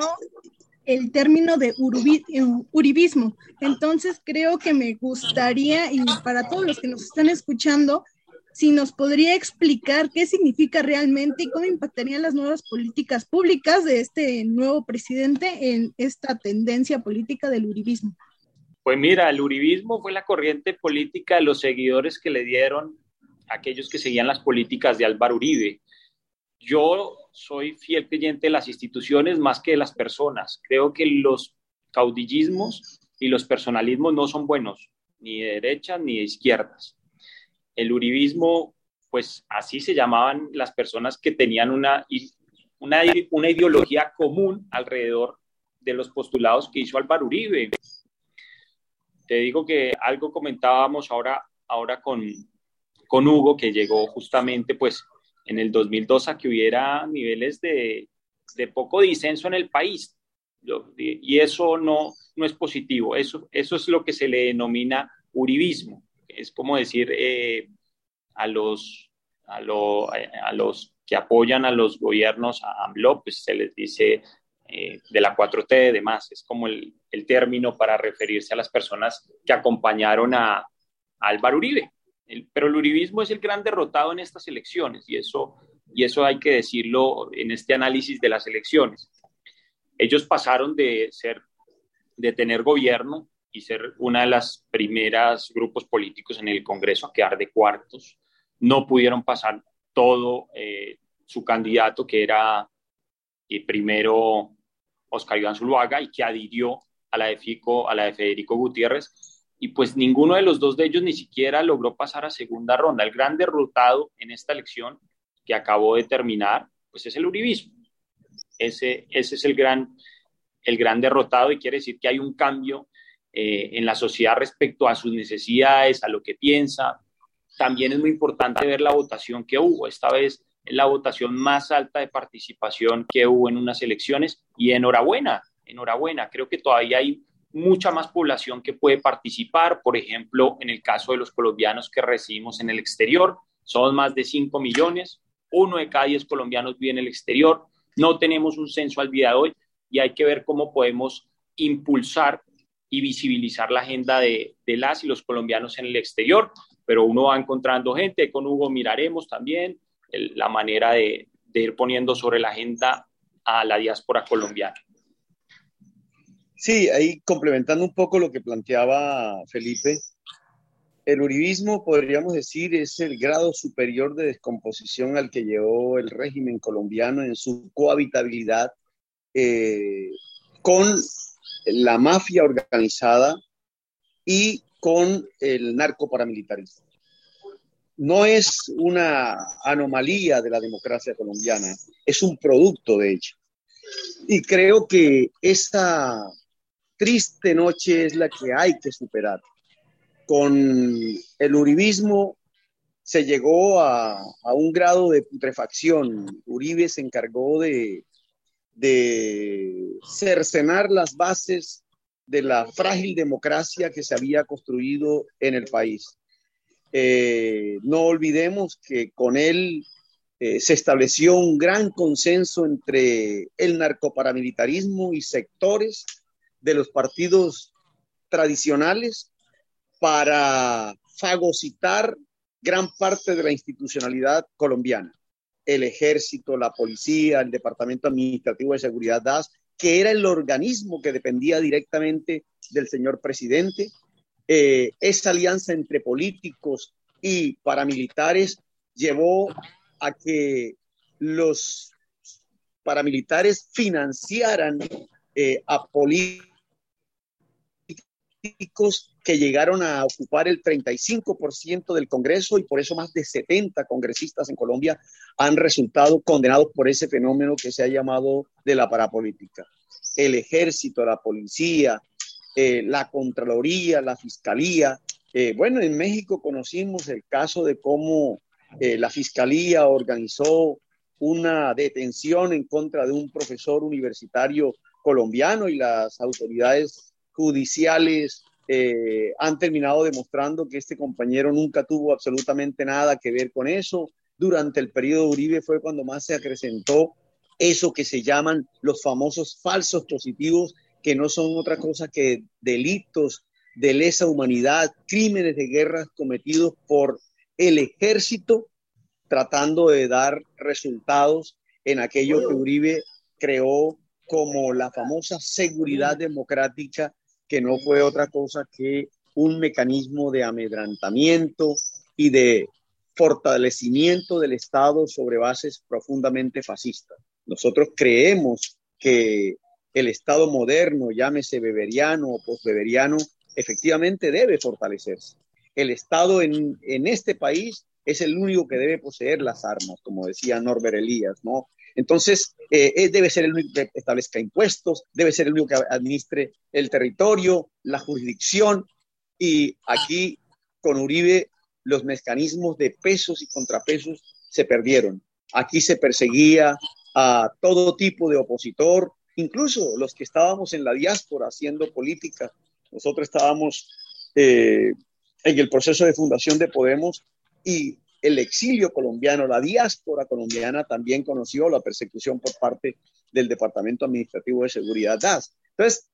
el término de uribismo. Entonces creo que me gustaría, y para todos los que nos están escuchando, si nos podría explicar qué significa realmente y cómo impactarían las nuevas políticas públicas de este nuevo presidente en esta tendencia política del uribismo. Pues mira, el uribismo fue la corriente política de los seguidores que le dieron aquellos que seguían las políticas de Álvaro Uribe. Yo soy fiel creyente de las instituciones más que de las personas. Creo que los caudillismos y los personalismos no son buenos, ni de derechas ni de izquierdas el uribismo, pues así se llamaban las personas que tenían una, una, una ideología común alrededor de los postulados que hizo Álvaro Uribe. Te digo que algo comentábamos ahora, ahora con, con Hugo, que llegó justamente pues en el 2002 a que hubiera niveles de, de poco disenso en el país. Y eso no, no es positivo, eso, eso es lo que se le denomina uribismo es como decir eh, a, los, a, los que apoyan a los gobiernos, a AMLO, pues se les dice eh, de la 4T y demás, es como el, término para referirse a las personas que acompañaron a, Álvaro Uribe. pero el uribismo es el gran derrotado en estas elecciones y eso, y eso hay que decirlo en este análisis de las elecciones. Ellos pasaron de ser, de tener gobierno y ser una de las primeras grupos políticos en el Congreso a quedar de cuartos. No pudieron pasar todo eh, su candidato, que era eh, primero Oscar Iván Zuluaga, y que adhirió a la de Federico Gutiérrez, y pues ninguno de los dos de ellos ni siquiera logró pasar a segunda ronda. El gran derrotado en esta elección que acabó de terminar, pues es el uribismo. Ese, ese es el gran, el gran derrotado y quiere decir que hay un cambio eh, en la sociedad respecto a sus necesidades, a lo que piensa. También es muy importante ver la votación que hubo. Esta vez la votación más alta de participación que hubo en unas elecciones y enhorabuena, enhorabuena. Creo que todavía hay mucha más población que puede participar. Por ejemplo, en el caso de los colombianos que recibimos en el exterior, son más de 5 millones. Uno de cada 10 colombianos vive en el exterior. No tenemos un censo al día de hoy y hay que ver cómo podemos impulsar y visibilizar la agenda de, las y los colombianos en el exterior, pero uno va encontrando gente, con Hugo miraremos también la manera de, ir poniendo sobre la agenda a la diáspora colombiana. Sí, ahí complementando un poco lo que planteaba Felipe, el uribismo, podríamos decir, es el grado superior de descomposición al que llevó el régimen colombiano en su cohabitabilidad eh, con la mafia organizada y con el narcoparamilitarismo. No es una anomalía de la democracia colombiana, es un producto de ella. Y creo que esa triste noche es la que hay que superar. Con el uribismo se llegó a, un grado de putrefacción. Uribe se encargó de, de cercenar las bases de la frágil democracia que se había construido en el país. Eh, no olvidemos que con él eh, se estableció un gran consenso entre el narcoparamilitarismo y sectores de los partidos tradicionales para fagocitar gran parte de la institucionalidad colombiana. El ejército, la policía, el Departamento Administrativo de Seguridad DAS, que era el organismo que dependía directamente del señor presidente. Eh, esa alianza entre políticos y paramilitares llevó a que los paramilitares financiaran eh, a políticos que llegaron a ocupar el 35% del Congreso y por eso más de 70 congresistas en Colombia han resultado condenados por ese fenómeno que se ha llamado de la parapolítica. El ejército, la policía, eh, la Contraloría, la Fiscalía. Eh, bueno, en México conocimos el caso de cómo eh, la Fiscalía organizó una detención en contra de un profesor universitario colombiano y las autoridades judiciales han terminado demostrando que este compañero nunca tuvo absolutamente nada que ver con eso. Durante el periodo Uribe fue cuando más se acrecentó eso que se llaman los famosos falsos positivos, que no son otra cosa que delitos de lesa humanidad, crímenes de guerra cometidos por el ejército, tratando de dar resultados en aquello que Uribe creó como la famosa seguridad democrática que no fue otra cosa que un mecanismo de amedrantamiento y de fortalecimiento del Estado sobre bases profundamente fascistas. Nosotros creemos que el Estado moderno, llámese beberiano o posbeberiano, efectivamente debe fortalecerse. El Estado en, en este país es el único que debe poseer las armas, como decía Norbert Elías, ¿no? Entonces, eh, debe ser el único que establezca impuestos, debe ser el único que administre el territorio, la jurisdicción. Y aquí, con Uribe, los mecanismos de pesos y contrapesos se perdieron. Aquí se perseguía a todo tipo de opositor, incluso los que estábamos en la diáspora haciendo política. Nosotros estábamos eh, en el proceso de fundación de Podemos y el exilio colombiano, la diáspora colombiana también conoció la persecución por parte del Departamento Administrativo de Seguridad DAS. Entonces,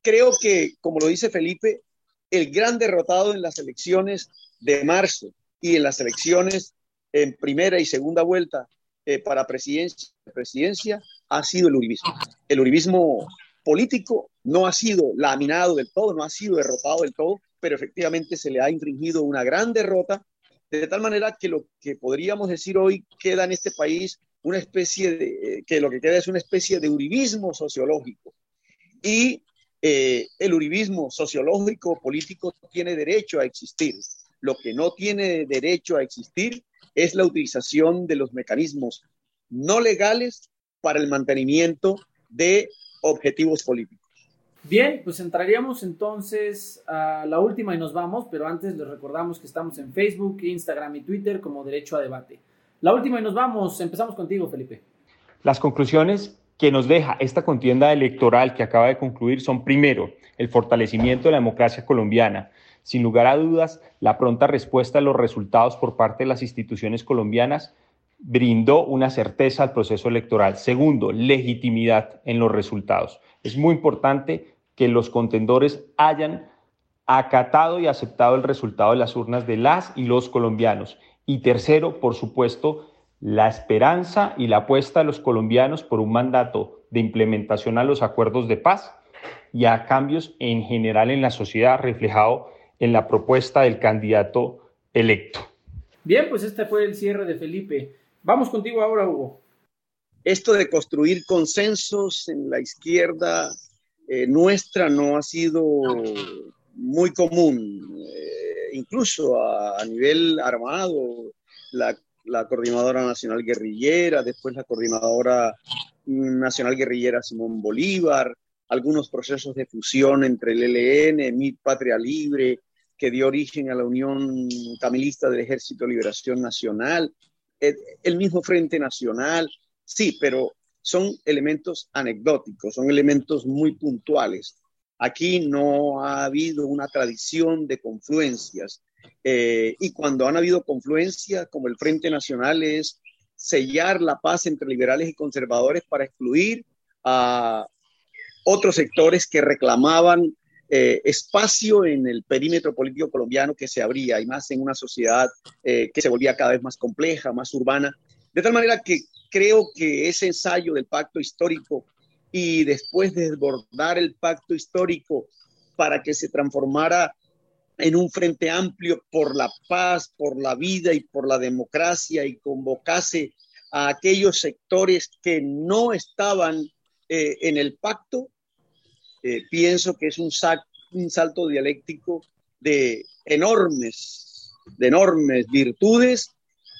creo que, como lo dice Felipe, el gran derrotado en las elecciones de marzo y en las elecciones en primera y segunda vuelta eh, para presidencia, presidencia ha sido el uribismo. El uribismo político no ha sido laminado del todo, no ha sido derrotado del todo, pero efectivamente se le ha infringido una gran derrota de tal manera que lo que podríamos decir hoy queda en este país una especie de, eh, que lo que queda es una especie de uribismo sociológico. Y eh, el uribismo sociológico político tiene derecho a existir. Lo que no tiene derecho a existir es la utilización de los mecanismos no legales para el mantenimiento de objetivos políticos. Bien, pues entraríamos entonces a la última y nos vamos, pero antes les recordamos que estamos en Facebook, Instagram y Twitter como Derecho a Debate. La última y nos vamos. Empezamos contigo, Felipe. Las conclusiones que nos deja esta contienda electoral que acaba de concluir son, primero, el fortalecimiento de la democracia colombiana. Sin lugar a dudas, la pronta respuesta a los resultados por parte de las instituciones colombianas brindó una certeza al proceso electoral. Segundo, legitimidad en los resultados. Es muy importante que los contendores hayan acatado y aceptado el resultado de las urnas de las y los colombianos. Y tercero, por supuesto, la esperanza y la apuesta de los colombianos por un mandato de implementación a los acuerdos de paz y a cambios en general en la sociedad reflejado en la propuesta del candidato electo. Bien, pues este fue el cierre de Felipe. Vamos contigo ahora, Hugo. Esto de construir consensos en la izquierda eh, nuestra no ha sido muy común, eh, incluso a, nivel armado, la, Coordinadora Nacional Guerrillera, después la Coordinadora Nacional Guerrillera Simón Bolívar, algunos procesos de fusión entre el ELN, MIT Patria Libre, que dio origen a la Unión Camilista del Ejército de Liberación Nacional, el mismo Frente Nacional, sí, pero son elementos anecdóticos, son elementos muy puntuales. Aquí no ha habido una tradición de confluencias eh, y cuando han habido confluencias, como el Frente Nacional, es sellar la paz entre liberales y conservadores para excluir a otros sectores que reclamaban eh, espacio en el perímetro político colombiano que se abría y más en una sociedad eh, que se volvía cada vez más compleja, más urbana. De tal manera que creo que ese ensayo del pacto histórico y después de desbordar el pacto histórico para que se transformara en un frente amplio por la paz, por la vida y por la democracia y convocase a aquellos sectores que no estaban eh, en el pacto, eh, pienso que es un, un salto dialéctico de enormes, de enormes virtudes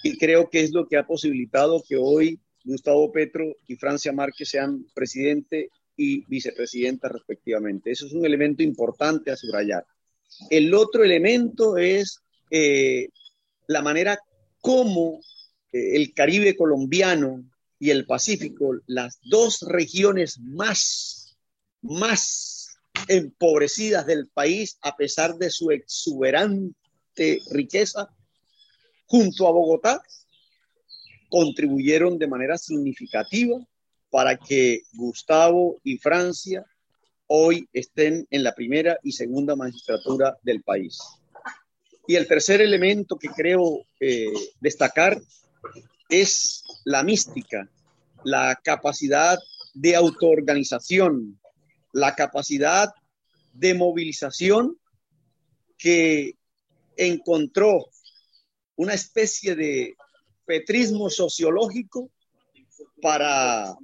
y creo que es lo que ha posibilitado que hoy Gustavo Petro y Francia Márquez sean presidente y vicepresidenta respectivamente. Eso es un elemento importante a subrayar. El otro elemento es eh, la manera como eh, el Caribe colombiano y el Pacífico, las dos regiones más más empobrecidas del país a pesar de su exuberante riqueza, junto a Bogotá, contribuyeron de manera significativa para que Gustavo y Francia hoy estén en la primera y segunda magistratura del país. Y el tercer elemento que creo eh, destacar es la mística, la capacidad de autoorganización la capacidad de movilización que encontró una especie de petrismo sociológico para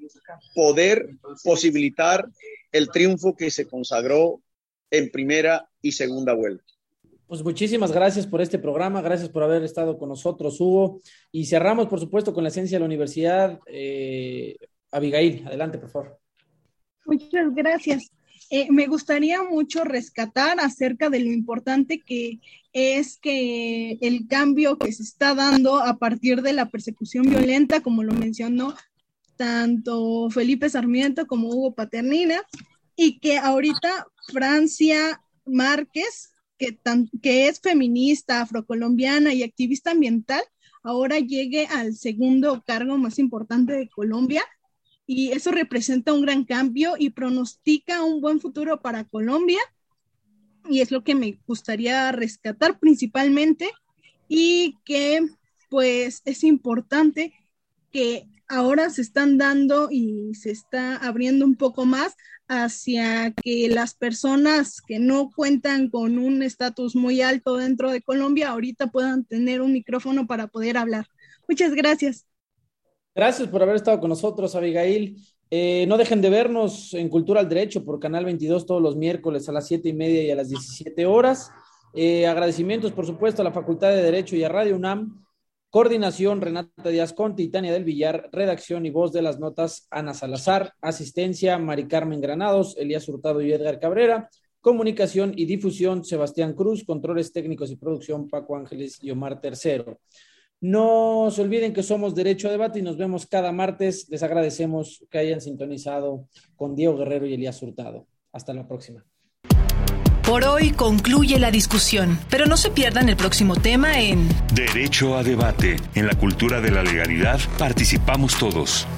poder posibilitar el triunfo que se consagró en primera y segunda vuelta. Pues muchísimas gracias por este programa, gracias por haber estado con nosotros, Hugo. Y cerramos, por supuesto, con la esencia de la universidad. Eh, Abigail, adelante, por favor. Muchas gracias. Eh, me gustaría mucho rescatar acerca de lo importante que es que el cambio que se está dando a partir de la persecución violenta, como lo mencionó tanto Felipe Sarmiento como Hugo Paternina, y que ahorita Francia Márquez, que, que es feminista, afrocolombiana y activista ambiental, ahora llegue al segundo cargo más importante de Colombia y eso representa un gran cambio y pronostica un buen futuro para Colombia y es lo que me gustaría rescatar principalmente y que pues es importante que ahora se están dando y se está abriendo un poco más hacia que las personas que no cuentan con un estatus muy alto dentro de Colombia ahorita puedan tener un micrófono para poder hablar. Muchas gracias. Gracias por haber estado con nosotros, Abigail. Eh, no dejen de vernos en Cultura al Derecho por Canal 22 todos los miércoles a las 7 y media y a las 17 horas. Eh, agradecimientos, por supuesto, a la Facultad de Derecho y a Radio UNAM. Coordinación, Renata Díaz Conte y Tania del Villar. Redacción y voz de las notas, Ana Salazar. Asistencia, Mari Carmen Granados, Elías Hurtado y Edgar Cabrera. Comunicación y difusión, Sebastián Cruz. Controles técnicos y producción, Paco Ángeles y Omar Tercero. No se olviden que somos Derecho a Debate y nos vemos cada martes. Les agradecemos que hayan sintonizado con Diego Guerrero y Elías Hurtado. Hasta la próxima. Por hoy concluye la discusión, pero no se pierdan el próximo tema en Derecho a Debate. En la cultura de la legalidad participamos todos.